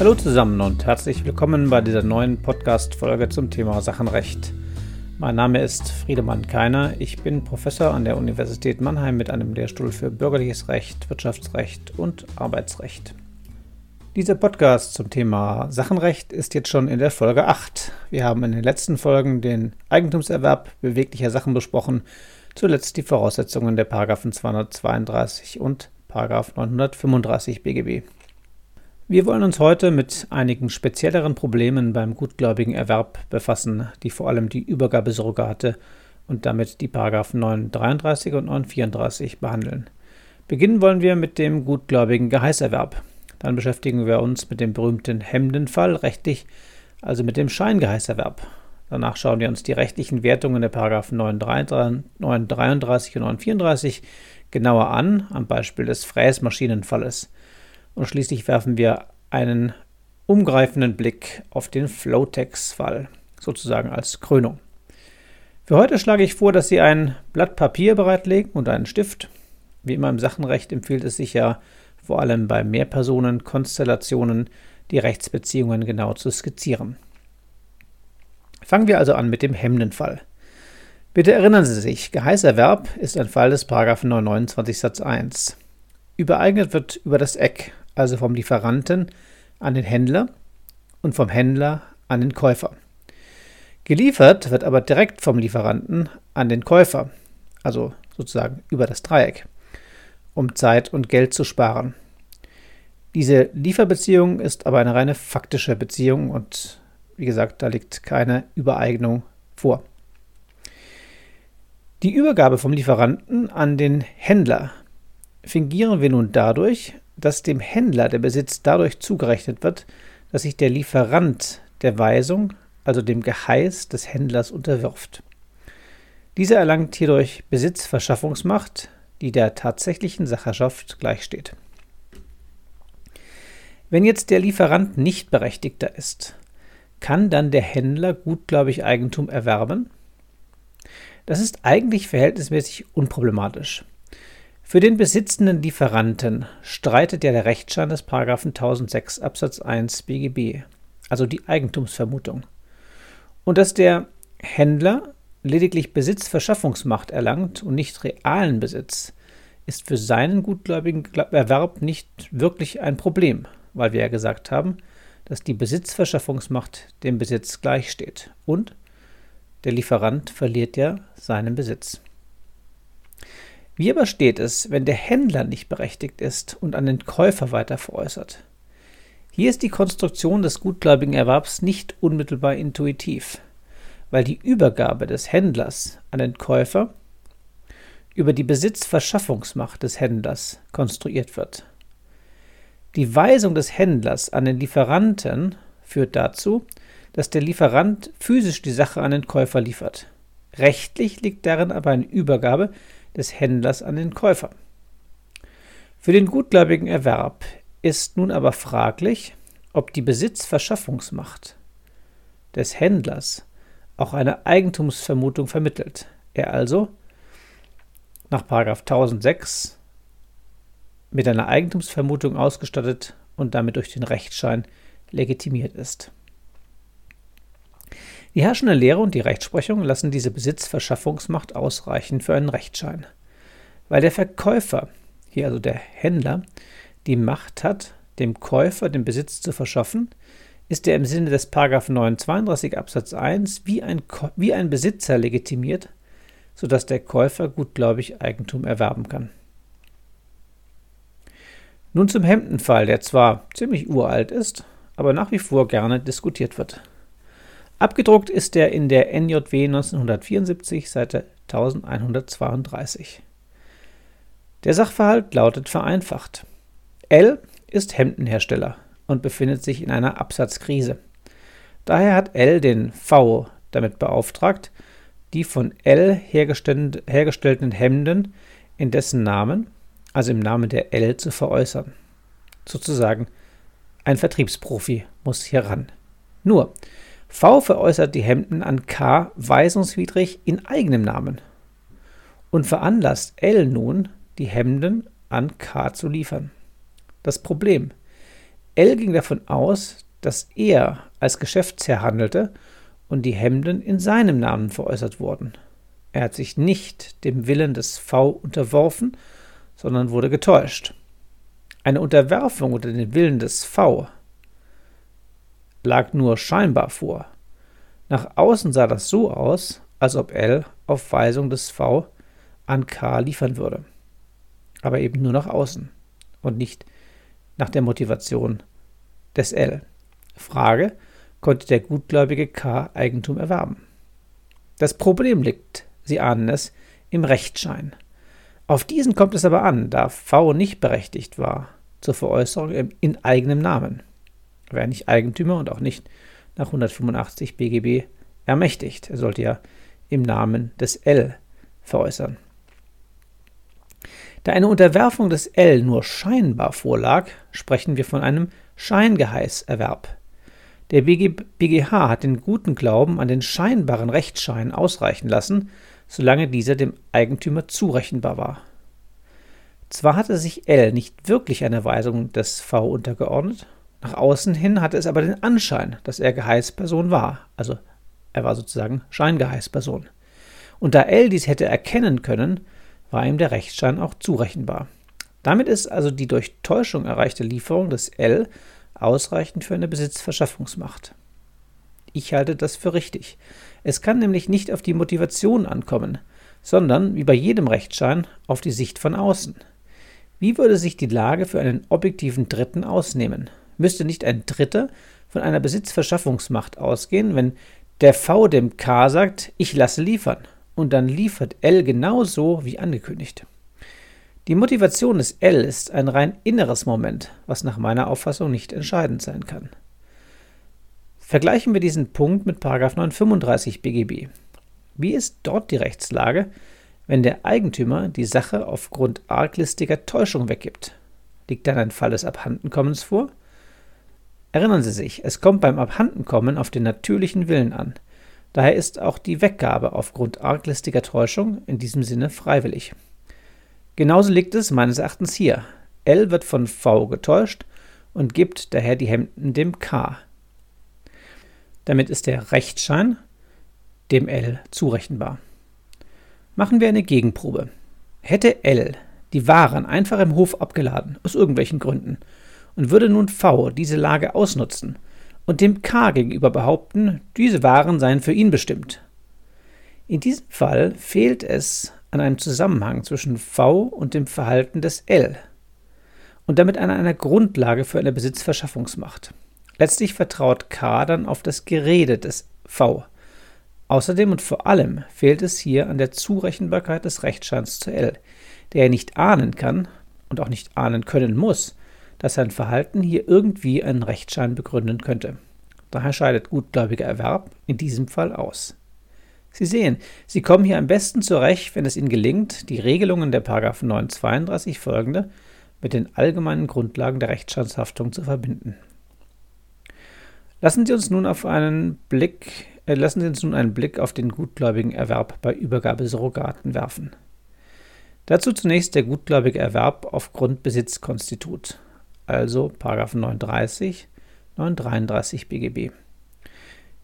Hallo zusammen und herzlich willkommen bei dieser neuen Podcast-Folge zum Thema Sachenrecht. Mein Name ist Friedemann Keiner. Ich bin Professor an der Universität Mannheim mit einem Lehrstuhl für Bürgerliches Recht, Wirtschaftsrecht und Arbeitsrecht. Dieser Podcast zum Thema Sachenrecht ist jetzt schon in der Folge 8. Wir haben in den letzten Folgen den Eigentumserwerb beweglicher Sachen besprochen, zuletzt die Voraussetzungen der Paragraphen 232 und 935 BGB. Wir wollen uns heute mit einigen spezielleren Problemen beim gutgläubigen Erwerb befassen, die vor allem die Übergabesurrogate und damit die Paragraphen 933 und 934 behandeln. Beginnen wollen wir mit dem gutgläubigen Geheißerwerb. Dann beschäftigen wir uns mit dem berühmten Hemdenfall rechtlich, also mit dem Scheingeheißerwerb. Danach schauen wir uns die rechtlichen Wertungen der Paragraphen 933 und 934 genauer an, am Beispiel des Fräsmaschinenfalles und schließlich werfen wir einen umgreifenden Blick auf den Flowtex-Fall, sozusagen als Krönung. Für heute schlage ich vor, dass Sie ein Blatt Papier bereitlegen und einen Stift. Wie immer im Sachenrecht empfiehlt es sich ja vor allem bei Mehrpersonen-Konstellationen die Rechtsbeziehungen genau zu skizzieren. Fangen wir also an mit dem Hemdenfall. Bitte erinnern Sie sich, Geheißerwerb ist ein Fall des 929 Satz 1. Übereignet wird über das Eck, also vom Lieferanten an den Händler und vom Händler an den Käufer. Geliefert wird aber direkt vom Lieferanten an den Käufer, also sozusagen über das Dreieck, um Zeit und Geld zu sparen. Diese Lieferbeziehung ist aber eine reine faktische Beziehung und wie gesagt, da liegt keine Übereignung vor. Die Übergabe vom Lieferanten an den Händler fingieren wir nun dadurch, dass dem Händler der Besitz dadurch zugerechnet wird, dass sich der Lieferant der Weisung, also dem Geheiß des Händlers unterwirft. Dieser erlangt hierdurch Besitzverschaffungsmacht, die der tatsächlichen Sacherschaft gleichsteht. Wenn jetzt der Lieferant nicht berechtigter ist, kann dann der Händler gutgläubig Eigentum erwerben? Das ist eigentlich verhältnismäßig unproblematisch. Für den besitzenden Lieferanten streitet ja der Rechtsschein des 1006 Absatz 1 BGB, also die Eigentumsvermutung. Und dass der Händler lediglich Besitzverschaffungsmacht erlangt und nicht realen Besitz, ist für seinen gutgläubigen Erwerb nicht wirklich ein Problem, weil wir ja gesagt haben, dass die Besitzverschaffungsmacht dem Besitz gleichsteht und der Lieferant verliert ja seinen Besitz. Wie aber steht es, wenn der Händler nicht berechtigt ist und an den Käufer weiter veräußert? Hier ist die Konstruktion des gutgläubigen Erwerbs nicht unmittelbar intuitiv, weil die Übergabe des Händlers an den Käufer über die Besitzverschaffungsmacht des Händlers konstruiert wird. Die Weisung des Händlers an den Lieferanten führt dazu, dass der Lieferant physisch die Sache an den Käufer liefert. Rechtlich liegt darin aber eine Übergabe des Händlers an den Käufer. Für den gutgläubigen Erwerb ist nun aber fraglich, ob die Besitzverschaffungsmacht des Händlers auch eine Eigentumsvermutung vermittelt, er also nach 1006 mit einer Eigentumsvermutung ausgestattet und damit durch den Rechtsschein legitimiert ist. Die herrschende Lehre und die Rechtsprechung lassen diese Besitzverschaffungsmacht ausreichen für einen Rechtsschein. Weil der Verkäufer, hier also der Händler, die Macht hat, dem Käufer den Besitz zu verschaffen, ist er im Sinne des 932 Absatz 1 wie ein, wie ein Besitzer legitimiert, sodass der Käufer gutgläubig Eigentum erwerben kann. Nun zum Hemdenfall, der zwar ziemlich uralt ist, aber nach wie vor gerne diskutiert wird. Abgedruckt ist er in der NJW 1974, Seite 1132. Der Sachverhalt lautet vereinfacht. L ist Hemdenhersteller und befindet sich in einer Absatzkrise. Daher hat L den V damit beauftragt, die von L hergestellten Hemden in dessen Namen, also im Namen der L, zu veräußern. Sozusagen ein Vertriebsprofi muss hier ran. Nur, V veräußert die Hemden an K weisungswidrig in eigenem Namen und veranlasst L nun, die Hemden an K zu liefern. Das Problem. L ging davon aus, dass er als Geschäftsherr handelte und die Hemden in seinem Namen veräußert wurden. Er hat sich nicht dem Willen des V unterworfen, sondern wurde getäuscht. Eine Unterwerfung unter den Willen des V lag nur scheinbar vor. Nach außen sah das so aus, als ob L auf Weisung des V an K liefern würde. Aber eben nur nach außen und nicht nach der Motivation des L. Frage, konnte der gutgläubige K Eigentum erwerben? Das Problem liegt, Sie ahnen es, im Rechtsschein. Auf diesen kommt es aber an, da V nicht berechtigt war zur Veräußerung in eigenem Namen. Wäre nicht Eigentümer und auch nicht nach 185 BGB ermächtigt. Er sollte ja im Namen des L veräußern. Da eine Unterwerfung des L nur scheinbar vorlag, sprechen wir von einem Scheingeheißerwerb. Der BGH hat den guten Glauben an den scheinbaren Rechtsschein ausreichen lassen, solange dieser dem Eigentümer zurechenbar war. Zwar hatte sich L nicht wirklich einer Weisung des V untergeordnet, nach außen hin hatte es aber den Anschein, dass er Geheißperson war, also er war sozusagen Scheingeheißperson. Und da L dies hätte erkennen können, war ihm der Rechtsschein auch zurechenbar. Damit ist also die durch Täuschung erreichte Lieferung des L ausreichend für eine Besitzverschaffungsmacht. Ich halte das für richtig. Es kann nämlich nicht auf die Motivation ankommen, sondern, wie bei jedem Rechtsschein, auf die Sicht von außen. Wie würde sich die Lage für einen objektiven Dritten ausnehmen? Müsste nicht ein Dritter von einer Besitzverschaffungsmacht ausgehen, wenn der V dem K sagt, ich lasse liefern, und dann liefert L genauso wie angekündigt? Die Motivation des L ist ein rein inneres Moment, was nach meiner Auffassung nicht entscheidend sein kann. Vergleichen wir diesen Punkt mit 935 BGB. Wie ist dort die Rechtslage, wenn der Eigentümer die Sache aufgrund arglistiger Täuschung weggibt? Liegt dann ein Fall des Abhandenkommens vor? Erinnern Sie sich, es kommt beim Abhandenkommen auf den natürlichen Willen an. Daher ist auch die Weggabe aufgrund arglistiger Täuschung in diesem Sinne freiwillig. Genauso liegt es meines Erachtens hier. L wird von V getäuscht und gibt daher die Hemden dem K. Damit ist der Rechtsschein dem L zurechenbar. Machen wir eine Gegenprobe. Hätte L die Waren einfach im Hof abgeladen, aus irgendwelchen Gründen, und würde nun V diese Lage ausnutzen und dem K gegenüber behaupten, diese Waren seien für ihn bestimmt. In diesem Fall fehlt es an einem Zusammenhang zwischen V und dem Verhalten des L und damit an einer Grundlage für eine Besitzverschaffungsmacht. Letztlich vertraut K dann auf das Gerede des V. Außerdem und vor allem fehlt es hier an der Zurechenbarkeit des Rechtsscheins zu L, der er nicht ahnen kann und auch nicht ahnen können muss, dass sein Verhalten hier irgendwie einen Rechtsschein begründen könnte. Daher scheidet gutgläubiger Erwerb in diesem Fall aus. Sie sehen, Sie kommen hier am besten zurecht, wenn es Ihnen gelingt, die Regelungen der 932 folgende mit den allgemeinen Grundlagen der Rechtsstandshaftung zu verbinden. Lassen Sie uns nun auf einen Blick, äh, lassen Sie uns nun einen Blick auf den gutgläubigen Erwerb bei Übergabesurrogaten werfen. Dazu zunächst der gutgläubige Erwerb auf Grundbesitzkonstitut, also 930, 933 BGB.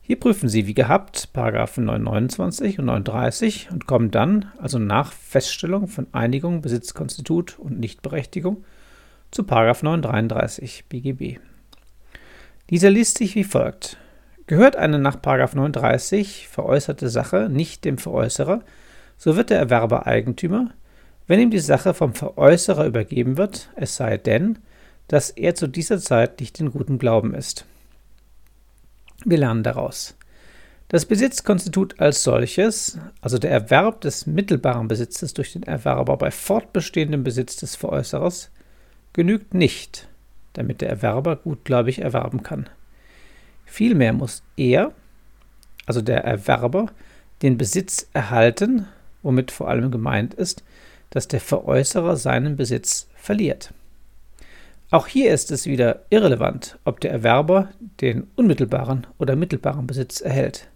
Hier prüfen Sie wie gehabt Paragraphen 929 und 930 und kommen dann, also nach Feststellung von Einigung, Besitzkonstitut und Nichtberechtigung, zu Paragraph 933 BGB. Dieser liest sich wie folgt. Gehört eine nach 930 veräußerte Sache nicht dem Veräußerer, so wird der Erwerber Eigentümer, wenn ihm die Sache vom Veräußerer übergeben wird, es sei denn, dass er zu dieser Zeit nicht in gutem Glauben ist. Wir lernen daraus. Das Besitzkonstitut als solches, also der Erwerb des mittelbaren Besitzes durch den Erwerber bei fortbestehendem Besitz des Veräußerers, genügt nicht, damit der Erwerber gutgläubig erwerben kann. Vielmehr muss er, also der Erwerber, den Besitz erhalten, womit vor allem gemeint ist, dass der Veräußerer seinen Besitz verliert. Auch hier ist es wieder irrelevant, ob der Erwerber den unmittelbaren oder mittelbaren Besitz erhält.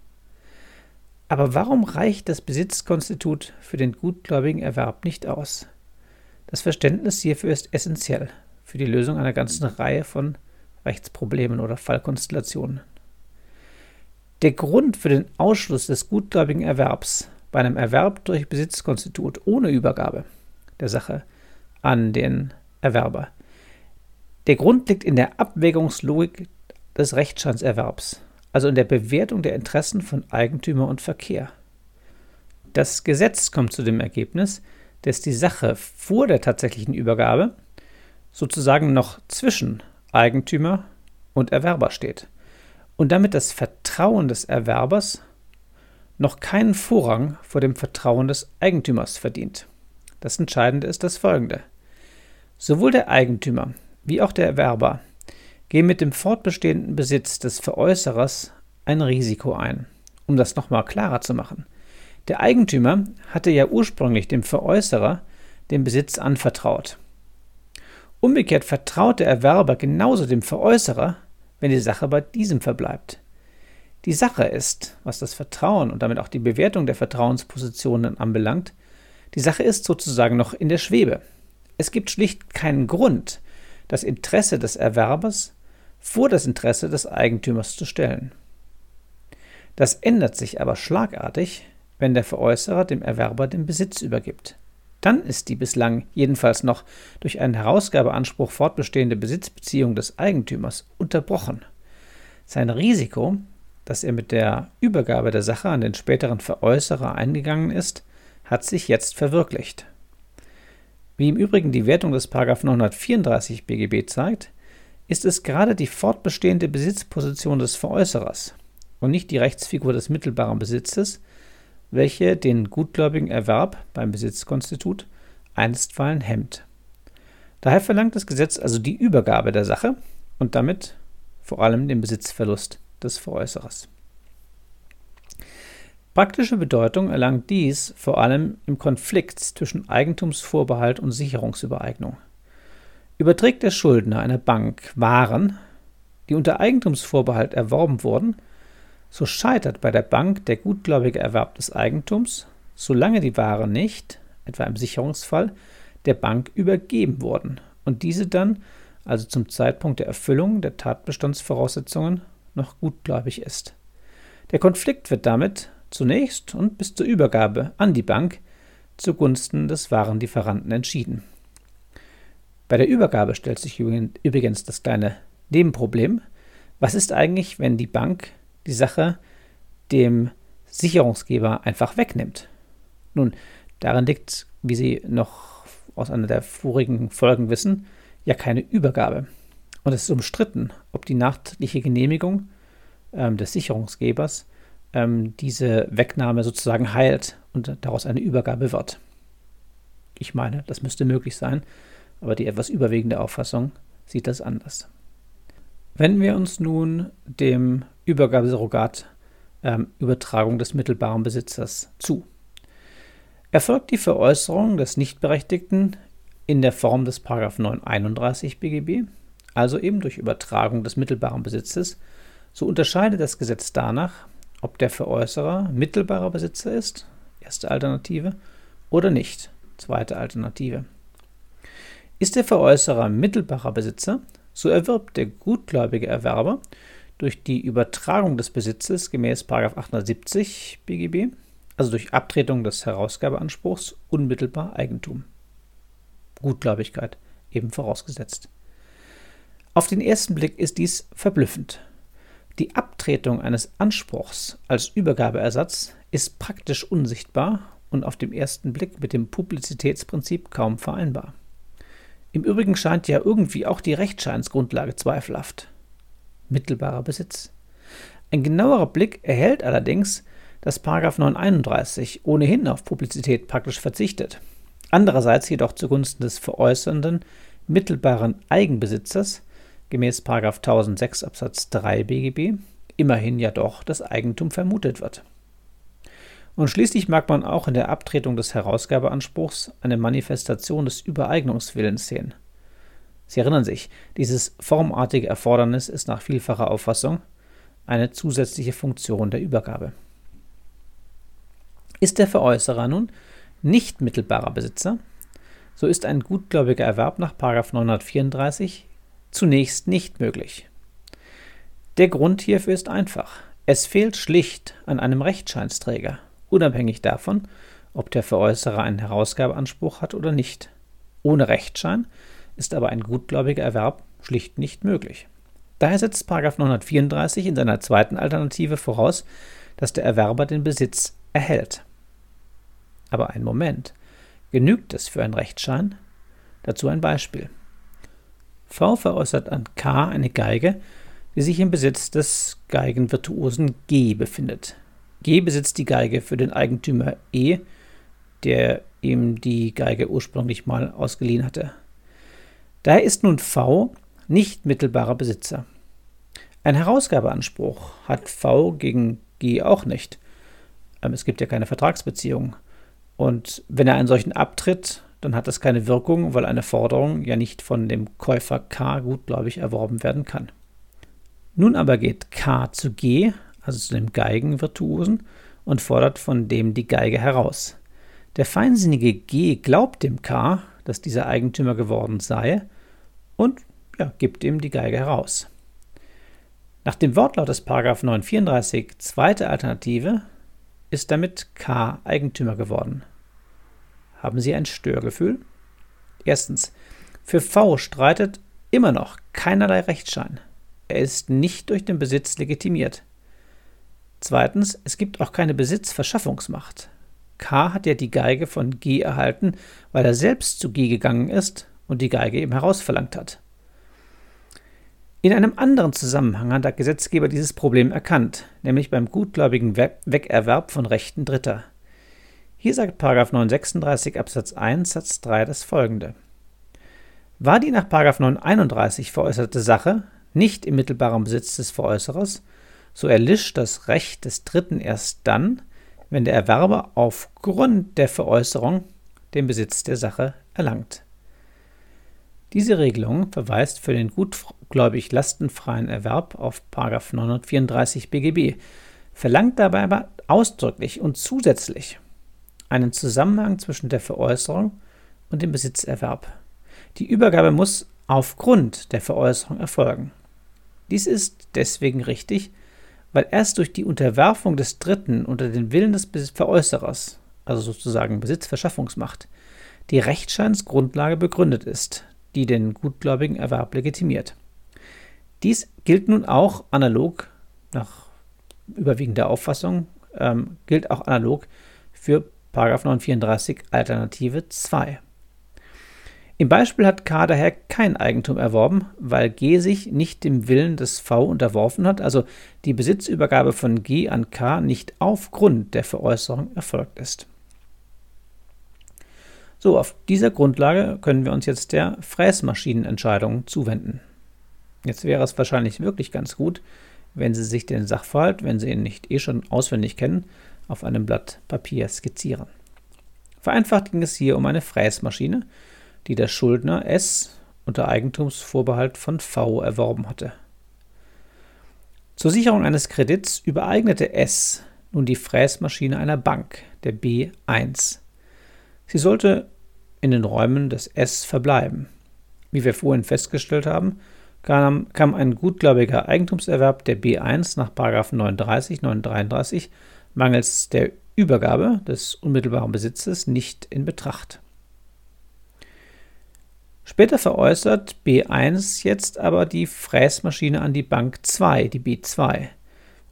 Aber warum reicht das Besitzkonstitut für den gutgläubigen Erwerb nicht aus? Das Verständnis hierfür ist essentiell für die Lösung einer ganzen Reihe von Rechtsproblemen oder Fallkonstellationen. Der Grund für den Ausschluss des gutgläubigen Erwerbs bei einem Erwerb durch Besitzkonstitut ohne Übergabe der Sache an den Erwerber. Der Grund liegt in der Abwägungslogik des Rechtsscheinserwerbs, also in der Bewertung der Interessen von Eigentümer und Verkehr. Das Gesetz kommt zu dem Ergebnis, dass die Sache vor der tatsächlichen Übergabe sozusagen noch zwischen Eigentümer und Erwerber steht und damit das Vertrauen des Erwerbers noch keinen Vorrang vor dem Vertrauen des Eigentümers verdient. Das Entscheidende ist das folgende. Sowohl der Eigentümer wie auch der Erwerber gehen mit dem fortbestehenden Besitz des Veräußerers ein Risiko ein. Um das nochmal klarer zu machen. Der Eigentümer hatte ja ursprünglich dem Veräußerer den Besitz anvertraut. Umgekehrt vertraut der Erwerber genauso dem Veräußerer, wenn die Sache bei diesem verbleibt. Die Sache ist, was das Vertrauen und damit auch die Bewertung der Vertrauenspositionen anbelangt, die Sache ist sozusagen noch in der Schwebe. Es gibt schlicht keinen Grund, das Interesse des Erwerbers vor das Interesse des Eigentümers zu stellen. Das ändert sich aber schlagartig, wenn der Veräußerer dem Erwerber den Besitz übergibt. Dann ist die bislang jedenfalls noch durch einen Herausgabeanspruch fortbestehende Besitzbeziehung des Eigentümers unterbrochen. Sein Risiko, dass er mit der Übergabe der Sache an den späteren Veräußerer eingegangen ist, hat sich jetzt verwirklicht. Wie im Übrigen die Wertung des 934 BGB zeigt, ist es gerade die fortbestehende Besitzposition des Veräußerers und nicht die Rechtsfigur des mittelbaren Besitzes, welche den gutgläubigen Erwerb beim Besitzkonstitut einstweilen hemmt. Daher verlangt das Gesetz also die Übergabe der Sache und damit vor allem den Besitzverlust des Veräußerers. Praktische Bedeutung erlangt dies vor allem im Konflikt zwischen Eigentumsvorbehalt und Sicherungsübereignung. Überträgt der Schuldner einer Bank Waren, die unter Eigentumsvorbehalt erworben wurden, so scheitert bei der Bank der gutgläubige Erwerb des Eigentums, solange die Waren nicht, etwa im Sicherungsfall, der Bank übergeben wurden und diese dann, also zum Zeitpunkt der Erfüllung der Tatbestandsvoraussetzungen, noch gutgläubig ist. Der Konflikt wird damit zunächst und bis zur Übergabe an die Bank zugunsten des Warenlieferanten entschieden. Bei der Übergabe stellt sich übrigens das kleine Nebenproblem. Was ist eigentlich, wenn die Bank die Sache dem Sicherungsgeber einfach wegnimmt. Nun, darin liegt, wie Sie noch aus einer der vorigen Folgen wissen, ja keine Übergabe. Und es ist umstritten, ob die nachtliche Genehmigung ähm, des Sicherungsgebers ähm, diese Wegnahme sozusagen heilt und daraus eine Übergabe wird. Ich meine, das müsste möglich sein, aber die etwas überwiegende Auffassung sieht das anders. Wenden wir uns nun dem Übergabesurrogat ähm, Übertragung des mittelbaren Besitzers zu. Erfolgt die Veräußerung des Nichtberechtigten in der Form des 931 BGB, also eben durch Übertragung des mittelbaren Besitzes, so unterscheidet das Gesetz danach, ob der Veräußerer mittelbarer Besitzer ist, erste Alternative, oder nicht, zweite Alternative. Ist der Veräußerer mittelbarer Besitzer, so erwirbt der gutgläubige Erwerber durch die Übertragung des Besitzes gemäß 870 BGB, also durch Abtretung des Herausgabeanspruchs, unmittelbar Eigentum. Gutgläubigkeit eben vorausgesetzt. Auf den ersten Blick ist dies verblüffend. Die Abtretung eines Anspruchs als Übergabeersatz ist praktisch unsichtbar und auf den ersten Blick mit dem Publizitätsprinzip kaum vereinbar. Im Übrigen scheint ja irgendwie auch die Rechtscheinsgrundlage zweifelhaft. Mittelbarer Besitz. Ein genauerer Blick erhält allerdings, dass 931 ohnehin auf Publizität praktisch verzichtet. Andererseits jedoch zugunsten des veräußernden mittelbaren Eigenbesitzers gemäß 1006 Absatz 3 BGB immerhin ja doch das Eigentum vermutet wird. Und schließlich mag man auch in der Abtretung des Herausgabeanspruchs eine Manifestation des Übereignungswillens sehen. Sie erinnern sich, dieses formartige Erfordernis ist nach vielfacher Auffassung eine zusätzliche Funktion der Übergabe. Ist der Veräußerer nun nicht mittelbarer Besitzer, so ist ein gutgläubiger Erwerb nach 934 zunächst nicht möglich. Der Grund hierfür ist einfach. Es fehlt schlicht an einem Rechtscheinsträger, unabhängig davon, ob der Veräußerer einen Herausgabeanspruch hat oder nicht. Ohne Rechtsschein ist aber ein gutgläubiger Erwerb schlicht nicht möglich. Daher setzt 934 in seiner zweiten Alternative voraus, dass der Erwerber den Besitz erhält. Aber ein Moment. Genügt es für einen Rechtsschein? Dazu ein Beispiel. V veräußert an K eine Geige, die sich im Besitz des Geigenvirtuosen G befindet. G besitzt die Geige für den Eigentümer E, der ihm die Geige ursprünglich mal ausgeliehen hatte. Daher ist nun V nicht mittelbarer Besitzer. Ein Herausgabeanspruch hat V gegen G auch nicht. Ähm, es gibt ja keine Vertragsbeziehung. Und wenn er einen solchen abtritt, dann hat das keine Wirkung, weil eine Forderung ja nicht von dem Käufer K gutgläubig erworben werden kann. Nun aber geht K zu G, also zu dem Geigenvirtuosen, und fordert von dem die Geige heraus. Der feinsinnige G glaubt dem K, dass dieser Eigentümer geworden sei, und ja, gibt ihm die Geige heraus. Nach dem Wortlaut des 934 zweite Alternative ist damit K Eigentümer geworden. Haben Sie ein Störgefühl? Erstens, für V streitet immer noch keinerlei Rechtsschein. Er ist nicht durch den Besitz legitimiert. Zweitens, es gibt auch keine Besitzverschaffungsmacht. K hat ja die Geige von G erhalten, weil er selbst zu G gegangen ist und die Geige ihm herausverlangt hat. In einem anderen Zusammenhang hat der Gesetzgeber dieses Problem erkannt, nämlich beim gutgläubigen Weckerwerb von Rechten Dritter. Hier sagt 936 Absatz 1 Satz 3 das folgende. War die nach 931 veräußerte Sache nicht im mittelbaren Besitz des Veräußerers, so erlischt das Recht des Dritten erst dann, wenn der Erwerber aufgrund der Veräußerung den Besitz der Sache erlangt. Diese Regelung verweist für den gutgläubig lastenfreien Erwerb auf 934 BGB, verlangt dabei aber ausdrücklich und zusätzlich einen Zusammenhang zwischen der Veräußerung und dem Besitzerwerb. Die Übergabe muss aufgrund der Veräußerung erfolgen. Dies ist deswegen richtig, weil erst durch die Unterwerfung des Dritten unter den Willen des Veräußerers, also sozusagen Besitzverschaffungsmacht, die Rechtsscheinsgrundlage begründet ist, die den gutgläubigen Erwerb legitimiert. Dies gilt nun auch analog, nach überwiegender Auffassung, ähm, gilt auch analog für 934 Alternative 2. Im Beispiel hat K daher kein Eigentum erworben, weil G sich nicht dem Willen des V unterworfen hat, also die Besitzübergabe von G an K nicht aufgrund der Veräußerung erfolgt ist. So, auf dieser Grundlage können wir uns jetzt der Fräsmaschinenentscheidung zuwenden. Jetzt wäre es wahrscheinlich wirklich ganz gut, wenn Sie sich den Sachverhalt, wenn Sie ihn nicht eh schon auswendig kennen, auf einem Blatt Papier skizzieren. Vereinfacht ging es hier um eine Fräsmaschine, die der Schuldner S unter Eigentumsvorbehalt von V erworben hatte. Zur Sicherung eines Kredits übereignete S nun die Fräsmaschine einer Bank, der B1. Sie sollte in den Räumen des S verbleiben. Wie wir vorhin festgestellt haben, kam, ein gutgläubiger Eigentumserwerb der B1 nach 39, 933 mangels der Übergabe des unmittelbaren Besitzes nicht in Betracht. Später veräußert B1 jetzt aber die Fräsmaschine an die Bank 2, die B2,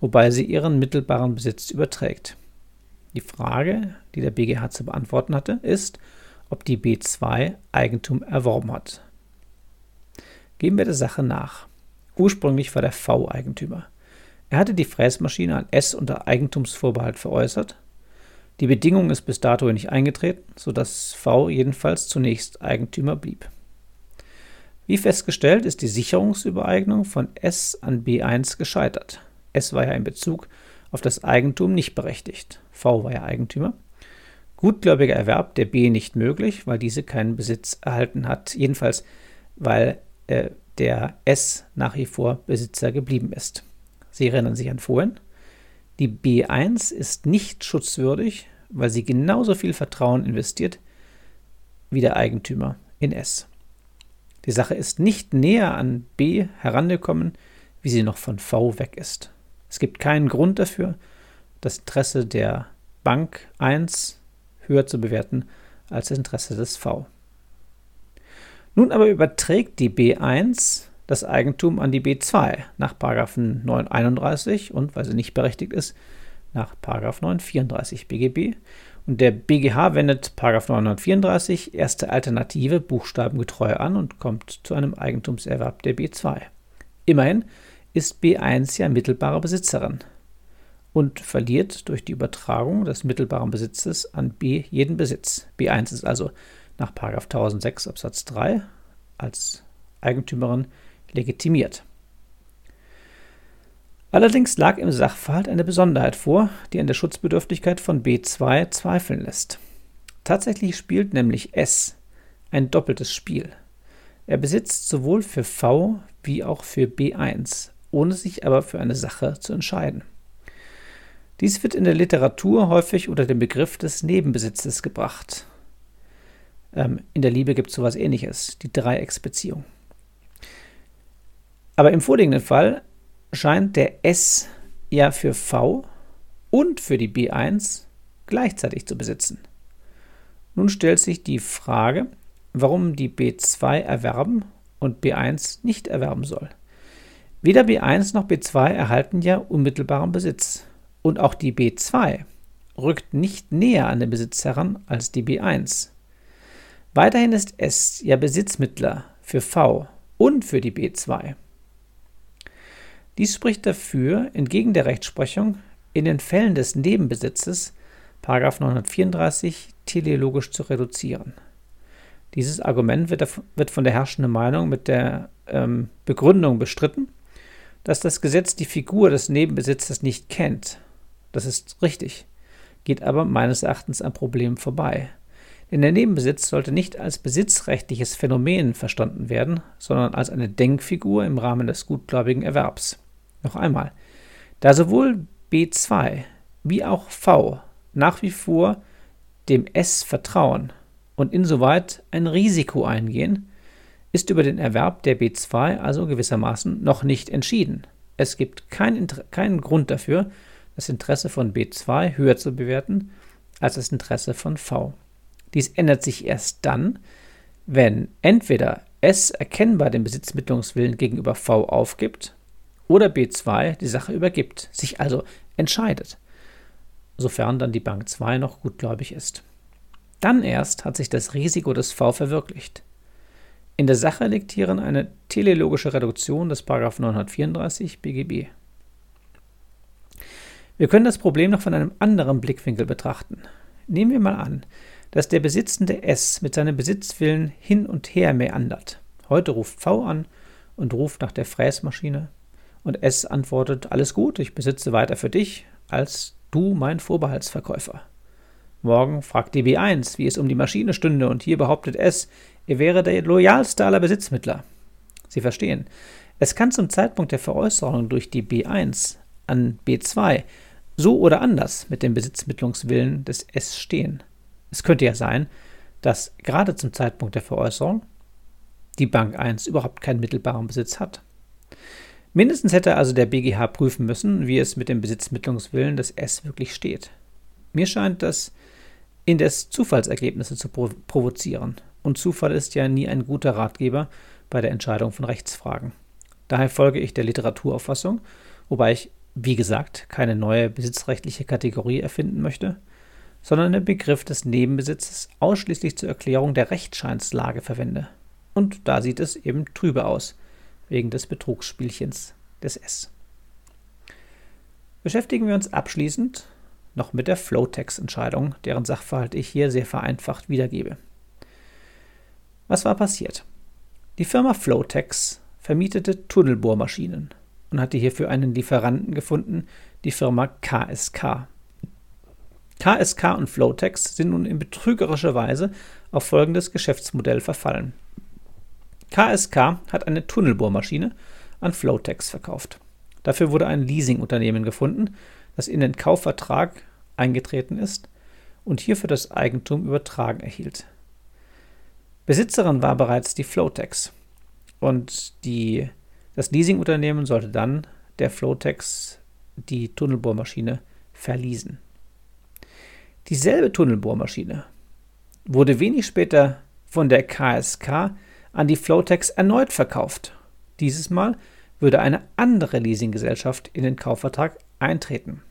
wobei sie ihren mittelbaren Besitz überträgt. Die Frage, die der BGH zu beantworten hatte, ist, ob die B2 Eigentum erworben hat. Geben wir der Sache nach. Ursprünglich war der V Eigentümer. Er hatte die Fräsmaschine an S unter Eigentumsvorbehalt veräußert. Die Bedingung ist bis dato nicht eingetreten, sodass V jedenfalls zunächst Eigentümer blieb. Wie festgestellt ist die Sicherungsübereignung von S an B1 gescheitert. S war ja in Bezug auf das Eigentum nicht berechtigt. V war ja Eigentümer. Gutgläubiger Erwerb der B nicht möglich, weil diese keinen Besitz erhalten hat. Jedenfalls, weil äh, der S nach wie vor Besitzer geblieben ist. Sie erinnern sich an vorhin. Die B1 ist nicht schutzwürdig, weil sie genauso viel Vertrauen investiert wie der Eigentümer in S. Die Sache ist nicht näher an B herangekommen, wie sie noch von V weg ist. Es gibt keinen Grund dafür, das Interesse der Bank 1 höher zu bewerten als das Interesse des V. Nun aber überträgt die B1 das Eigentum an die B2 nach 931 und, weil sie nicht berechtigt ist, nach 934 BGB. Und der BGH wendet 934 erste Alternative buchstabengetreu an und kommt zu einem Eigentumserwerb der B2. Immerhin ist B1 ja mittelbare Besitzerin und verliert durch die Übertragung des mittelbaren Besitzes an B jeden Besitz. B1 ist also nach 1006 Absatz 3 als Eigentümerin legitimiert. Allerdings lag im Sachverhalt eine Besonderheit vor, die an der Schutzbedürftigkeit von B2 zweifeln lässt. Tatsächlich spielt nämlich S ein doppeltes Spiel. Er besitzt sowohl für V wie auch für B1, ohne sich aber für eine Sache zu entscheiden. Dies wird in der Literatur häufig unter dem Begriff des Nebenbesitzes gebracht. Ähm, in der Liebe gibt es sowas ähnliches, die Dreiecksbeziehung. Aber im vorliegenden Fall scheint der S ja für V und für die B1 gleichzeitig zu besitzen. Nun stellt sich die Frage, warum die B2 erwerben und B1 nicht erwerben soll. Weder B1 noch B2 erhalten ja unmittelbaren Besitz. Und auch die B2 rückt nicht näher an den Besitz heran als die B1. Weiterhin ist S ja Besitzmittler für V und für die B2. Dies spricht dafür, entgegen der Rechtsprechung, in den Fällen des Nebenbesitzes 934 teleologisch zu reduzieren. Dieses Argument wird, von der herrschenden Meinung mit der ähm, Begründung bestritten, dass das Gesetz die Figur des Nebenbesitzers nicht kennt. Das ist richtig, geht aber meines Erachtens am Problem vorbei. Denn der Nebenbesitz sollte nicht als besitzrechtliches Phänomen verstanden werden, sondern als eine Denkfigur im Rahmen des gutgläubigen Erwerbs. Noch einmal, da sowohl B2 wie auch V nach wie vor dem S vertrauen und insoweit ein Risiko eingehen, ist über den Erwerb der B2 also gewissermaßen noch nicht entschieden. Es gibt kein, keinen Grund dafür, das Interesse von B2 höher zu bewerten als das Interesse von V. Dies ändert sich erst dann, wenn entweder S erkennbar den Besitzmittlungswillen gegenüber V aufgibt oder B2 die Sache übergibt, sich also entscheidet, sofern dann die Bank 2 noch gutgläubig ist. Dann erst hat sich das Risiko des V verwirklicht. In der Sache liegt hierin eine teleologische Reduktion des 934 BGB. Wir können das Problem noch von einem anderen Blickwinkel betrachten. Nehmen wir mal an, dass der besitzende S mit seinem Besitzwillen hin und her meandert. Heute ruft V an und ruft nach der Fräsmaschine, und S antwortet, alles gut, ich besitze weiter für dich, als du mein Vorbehaltsverkäufer. Morgen fragt die B1, wie es um die Maschine stünde, und hier behauptet S, er wäre der loyalste aller Besitzmittler. Sie verstehen, es kann zum Zeitpunkt der Veräußerung durch die B1 an B2 so oder anders mit dem Besitzmittlungswillen des S stehen. Es könnte ja sein, dass gerade zum Zeitpunkt der Veräußerung die Bank 1 überhaupt keinen mittelbaren Besitz hat. Mindestens hätte also der BGH prüfen müssen, wie es mit dem Besitzmittlungswillen des S wirklich steht. Mir scheint das indes Zufallsergebnisse zu provozieren. Und Zufall ist ja nie ein guter Ratgeber bei der Entscheidung von Rechtsfragen. Daher folge ich der Literaturauffassung, wobei ich, wie gesagt, keine neue besitzrechtliche Kategorie erfinden möchte, sondern den Begriff des Nebenbesitzes ausschließlich zur Erklärung der Rechtsscheinslage verwende. Und da sieht es eben trübe aus wegen des Betrugsspielchens des S. Beschäftigen wir uns abschließend noch mit der Flowtex-Entscheidung, deren Sachverhalt ich hier sehr vereinfacht wiedergebe. Was war passiert? Die Firma Flowtex vermietete Tunnelbohrmaschinen und hatte hierfür einen Lieferanten gefunden, die Firma KSK. KSK und Flowtex sind nun in betrügerischer Weise auf folgendes Geschäftsmodell verfallen. KSK hat eine Tunnelbohrmaschine an Flowtex verkauft. Dafür wurde ein Leasingunternehmen gefunden, das in den Kaufvertrag eingetreten ist und hierfür das Eigentum übertragen erhielt. Besitzerin war bereits die Flowtex und die, Das Leasingunternehmen sollte dann der Flotex die Tunnelbohrmaschine verließen. Dieselbe Tunnelbohrmaschine wurde wenig später von der KSK an die Flotex erneut verkauft. Dieses Mal würde eine andere Leasinggesellschaft in den Kaufvertrag eintreten.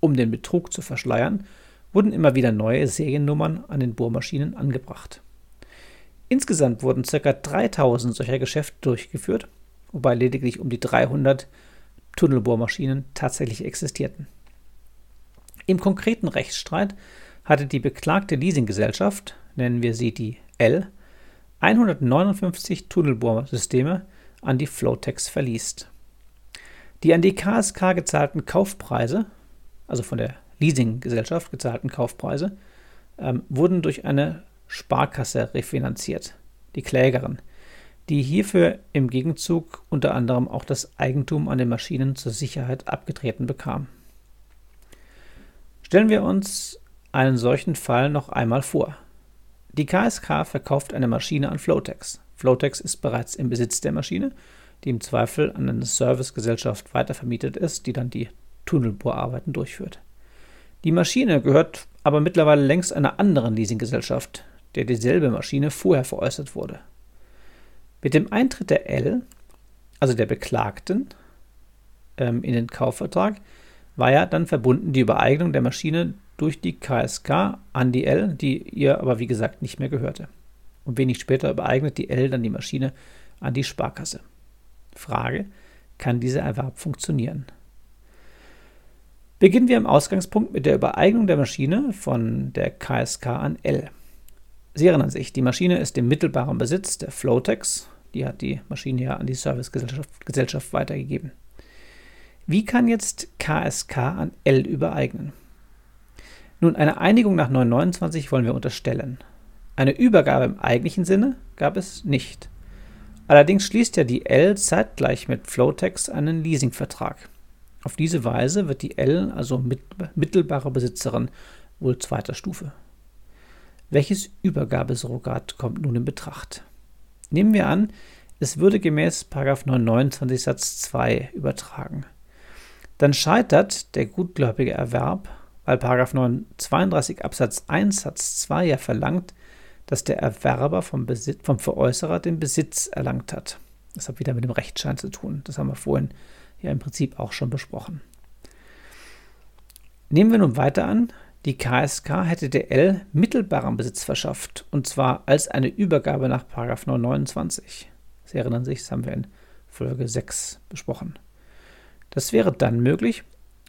Um den Betrug zu verschleiern, wurden immer wieder neue Seriennummern an den Bohrmaschinen angebracht. Insgesamt wurden ca. 3000 solcher Geschäfte durchgeführt, wobei lediglich um die 300 Tunnelbohrmaschinen tatsächlich existierten. Im konkreten Rechtsstreit hatte die beklagte Leasinggesellschaft, nennen wir sie die L, 159 Tunnelbohrsysteme an die Flotex verliest. Die an die KSK gezahlten Kaufpreise, also von der Leasinggesellschaft gezahlten Kaufpreise, ähm, wurden durch eine Sparkasse refinanziert, die Klägerin, die hierfür im Gegenzug unter anderem auch das Eigentum an den Maschinen zur Sicherheit abgetreten bekam. Stellen wir uns einen solchen Fall noch einmal vor. Die KSK verkauft eine Maschine an Flotex. Flotex ist bereits im Besitz der Maschine, die im Zweifel an eine Servicegesellschaft weitervermietet ist, die dann die Tunnelbohrarbeiten durchführt. Die Maschine gehört aber mittlerweile längst einer anderen Leasinggesellschaft, der dieselbe Maschine vorher veräußert wurde. Mit dem Eintritt der L, also der Beklagten, ähm, in den Kaufvertrag, war ja dann verbunden die Übereignung der Maschine durch die KSK an die L, die ihr aber wie gesagt nicht mehr gehörte. Und wenig später übereignet die L dann die Maschine an die Sparkasse. Frage, kann dieser Erwerb funktionieren? Beginnen wir im Ausgangspunkt mit der Übereignung der Maschine von der KSK an L. Sie erinnern sich, die Maschine ist im mittelbaren Besitz der Flotex, die hat die Maschine ja an die Servicegesellschaft Gesellschaft weitergegeben. Wie kann jetzt KSK an L übereignen? Nun, eine Einigung nach 929 wollen wir unterstellen. Eine Übergabe im eigentlichen Sinne gab es nicht. Allerdings schließt ja die L zeitgleich mit Flotex einen Leasingvertrag. Auf diese Weise wird die L also mittelbare Besitzerin wohl zweiter Stufe. Welches Übergabesurrogat kommt nun in Betracht? Nehmen wir an, es würde gemäß 929 Satz 2 übertragen. Dann scheitert der gutgläubige Erwerb, weil 932 Absatz 1 Satz 2 ja verlangt, dass der Erwerber vom, Besitz, vom Veräußerer den Besitz erlangt hat. Das hat wieder mit dem Rechtsschein zu tun. Das haben wir vorhin ja im Prinzip auch schon besprochen. Nehmen wir nun weiter an, die KSK hätte der L mittelbaren Besitz verschafft, und zwar als eine Übergabe nach 929. Sie erinnern sich, das haben wir in Folge 6 besprochen. Das wäre dann möglich,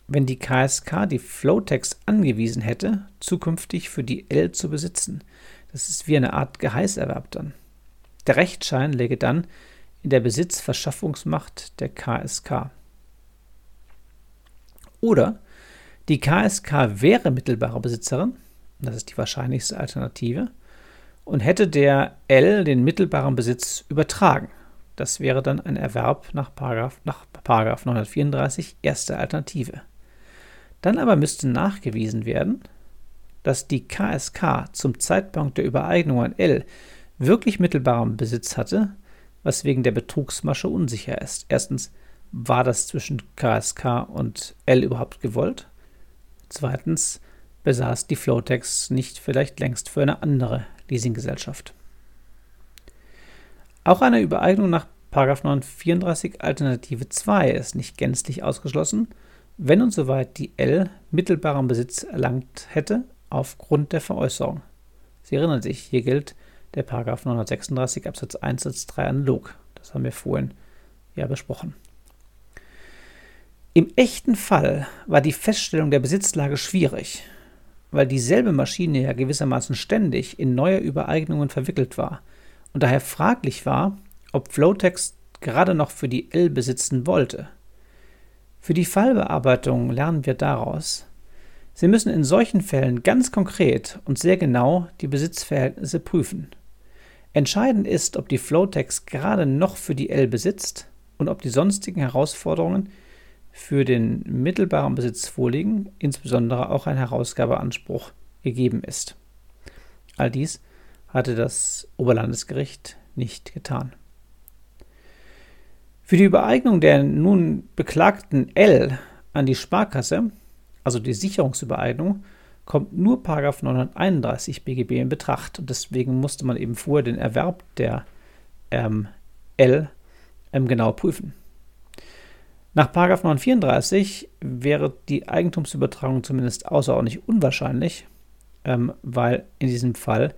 wenn die KSK die Flowtext angewiesen hätte, zukünftig für die L zu besitzen. Das ist wie eine Art Geheißerwerb dann. Der Rechtsschein läge dann in der Besitzverschaffungsmacht der KSK. Oder die KSK wäre mittelbare Besitzerin, das ist die wahrscheinlichste Alternative, und hätte der L den mittelbaren Besitz übertragen. Das wäre dann ein Erwerb nach Paragraph, nach Paragraph 934 erste Alternative. Dann aber müsste nachgewiesen werden, dass die KSK zum Zeitpunkt der Übereignung an L wirklich mittelbaren Besitz hatte, was wegen der Betrugsmasche unsicher ist. Erstens, war das zwischen KSK und L überhaupt gewollt? Zweitens, besaß die Flowtex nicht vielleicht längst für eine andere Leasinggesellschaft. Auch eine Übereignung nach 934 Alternative 2 ist nicht gänzlich ausgeschlossen, wenn und soweit die L mittelbaren Besitz erlangt hätte aufgrund der Veräußerung. Sie erinnern sich, hier gilt der 936 Absatz 1 Satz 3 analog. Das haben wir vorhin ja besprochen. Im echten Fall war die Feststellung der Besitzlage schwierig, weil dieselbe Maschine ja gewissermaßen ständig in neue Übereignungen verwickelt war und daher fraglich war, ob Flowtext gerade noch für die L besitzen wollte. Für die Fallbearbeitung lernen wir daraus, Sie müssen in solchen Fällen ganz konkret und sehr genau die Besitzverhältnisse prüfen. Entscheidend ist, ob die Flowtext gerade noch für die L besitzt und ob die sonstigen Herausforderungen für den mittelbaren Besitz vorliegen, insbesondere auch ein Herausgabeanspruch gegeben ist. All dies hatte das Oberlandesgericht nicht getan. Für die Übereignung der nun beklagten L an die Sparkasse, also die Sicherungsübereignung, kommt nur 931 BGB in Betracht und deswegen musste man eben vorher den Erwerb der ähm, L ähm, genau prüfen. Nach 934 wäre die Eigentumsübertragung zumindest außerordentlich unwahrscheinlich, ähm, weil in diesem Fall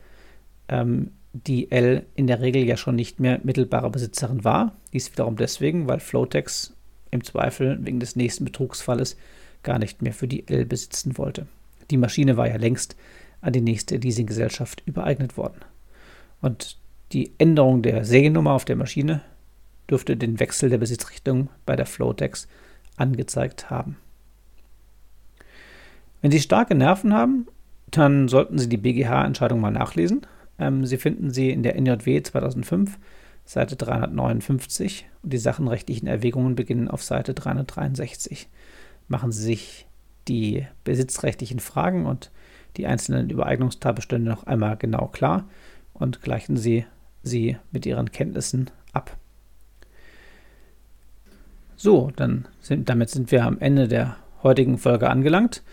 ähm, die L in der Regel ja schon nicht mehr mittelbare Besitzerin war. Dies wiederum deswegen, weil Flotex im Zweifel wegen des nächsten Betrugsfalles gar nicht mehr für die L besitzen wollte. Die Maschine war ja längst an die nächste Leasinggesellschaft übereignet worden. Und die Änderung der Seriennummer auf der Maschine dürfte den Wechsel der Besitzrichtung bei der Flotex angezeigt haben. Wenn Sie starke Nerven haben, dann sollten Sie die BGH-Entscheidung mal nachlesen. Ähm, Sie finden sie in der NJW 2005, Seite 359 und die sachenrechtlichen Erwägungen beginnen auf Seite 363. Machen Sie sich die besitzrechtlichen Fragen und die einzelnen Übereignungstatbestände noch einmal genau klar und gleichen Sie sie mit Ihren Kenntnissen ab. So, dann sind, damit sind wir am Ende der heutigen Folge angelangt.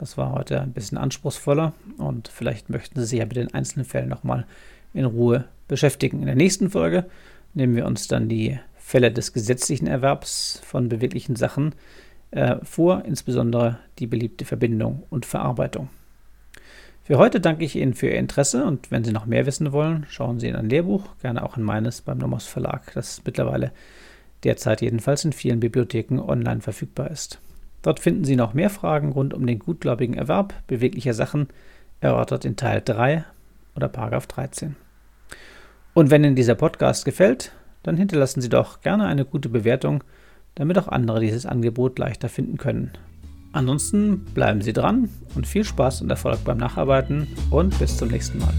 Das war heute ein bisschen anspruchsvoller und vielleicht möchten Sie sich ja mit den einzelnen Fällen nochmal in Ruhe beschäftigen. In der nächsten Folge nehmen wir uns dann die Fälle des gesetzlichen Erwerbs von beweglichen Sachen äh, vor, insbesondere die beliebte Verbindung und Verarbeitung. Für heute danke ich Ihnen für Ihr Interesse und wenn Sie noch mehr wissen wollen, schauen Sie in ein Lehrbuch, gerne auch in meines beim Nomos Verlag, das mittlerweile derzeit jedenfalls in vielen Bibliotheken online verfügbar ist. Dort finden Sie noch mehr Fragen rund um den gutgläubigen Erwerb beweglicher Sachen, erörtert in Teil 3 oder Paragraph 13. Und wenn Ihnen dieser Podcast gefällt, dann hinterlassen Sie doch gerne eine gute Bewertung, damit auch andere dieses Angebot leichter finden können. Ansonsten bleiben Sie dran und viel Spaß und Erfolg beim Nacharbeiten und bis zum nächsten Mal.